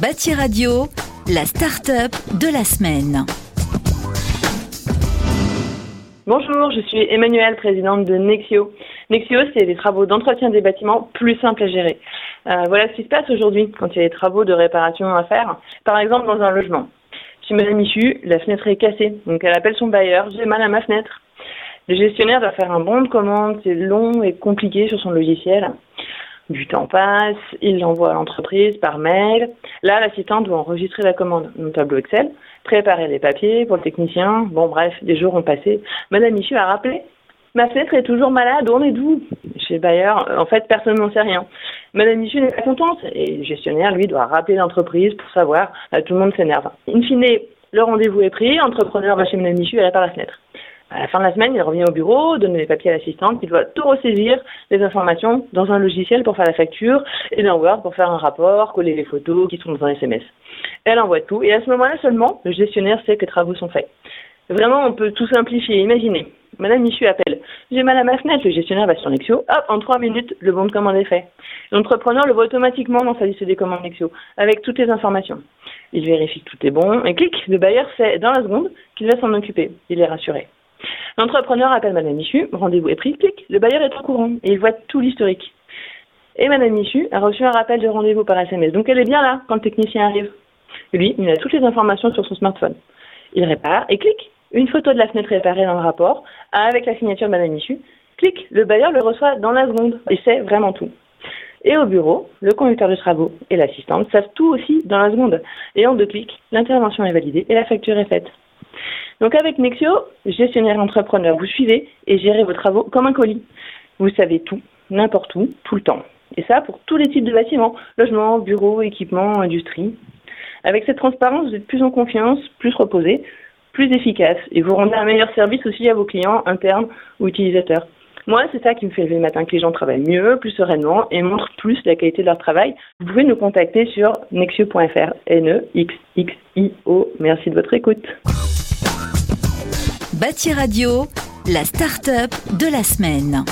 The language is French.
Bâti Radio, la start-up de la semaine. Bonjour, je suis Emmanuelle, présidente de Nexio. Nexio, c'est des travaux d'entretien des bâtiments plus simples à gérer. Euh, voilà ce qui se passe aujourd'hui quand il y a des travaux de réparation à faire. Par exemple, dans un logement. Chez Madame Michu, la fenêtre est cassée, donc elle appelle son bailleur, j'ai mal à ma fenêtre. Le gestionnaire doit faire un bon de commande, c'est long et compliqué sur son logiciel. Du temps passe, il l'envoie à l'entreprise par mail. Là, l'assistant doit enregistrer la commande dans le tableau Excel, préparer les papiers pour le technicien. Bon, bref, des jours ont passé. Madame Michu a rappelé Ma fenêtre est toujours malade, on est d'où Chez Bayer, en fait, personne n'en sait rien. Madame Michu n'est pas contente et le gestionnaire, lui, doit rappeler l'entreprise pour savoir. tout le monde s'énerve. In fine, le rendez-vous est pris, l'entrepreneur va chez Madame Michu et répare la fenêtre. À la fin de la semaine, il revient au bureau, donne les papiers à l'assistante, qui doit tout ressaisir, les informations, dans un logiciel pour faire la facture, et dans Word pour faire un rapport, coller les photos qui sont dans un SMS. Elle envoie tout, et à ce moment-là seulement, le gestionnaire sait que les travaux sont faits. Vraiment, on peut tout simplifier. Imaginez, Madame Michu appelle. J'ai mal à ma fenêtre, le gestionnaire va sur Nexio. Hop, en trois minutes, le bon de commande est fait. L'entrepreneur le voit automatiquement dans sa liste des commandes Nexio, avec toutes les informations. Il vérifie que tout est bon et clique. Le bailleur sait dans la seconde qu'il va s'en occuper. Il est rassuré. L'entrepreneur appelle Madame Michu, rendez-vous est pris, clic, le bailleur est au courant et il voit tout l'historique. Et Madame Michu a reçu un rappel de rendez-vous par SMS, donc elle est bien là quand le technicien arrive. lui, il a toutes les informations sur son smartphone. Il répare et clique, une photo de la fenêtre réparée dans le rapport, avec la signature de Madame Michu. Clique, le bailleur le reçoit dans la seconde et sait vraiment tout. Et au bureau, le conducteur de travaux et l'assistante savent tout aussi dans la seconde. Et en deux clics, l'intervention est validée et la facture est faite. Donc avec Nexio, gestionnaire entrepreneur, vous suivez et gérez vos travaux comme un colis. Vous savez tout, n'importe où, tout le temps. Et ça pour tous les types de bâtiments, logement, bureaux, équipements, industrie. Avec cette transparence, vous êtes plus en confiance, plus reposé, plus efficace et vous rendez un meilleur service aussi à vos clients internes ou utilisateurs. Moi, c'est ça qui me fait lever le matin, que les gens travaillent mieux, plus sereinement et montrent plus la qualité de leur travail. Vous pouvez nous contacter sur nexio.fr, N-E-X-X-I-O. Merci de votre écoute. Bâti Radio, la start-up de la semaine.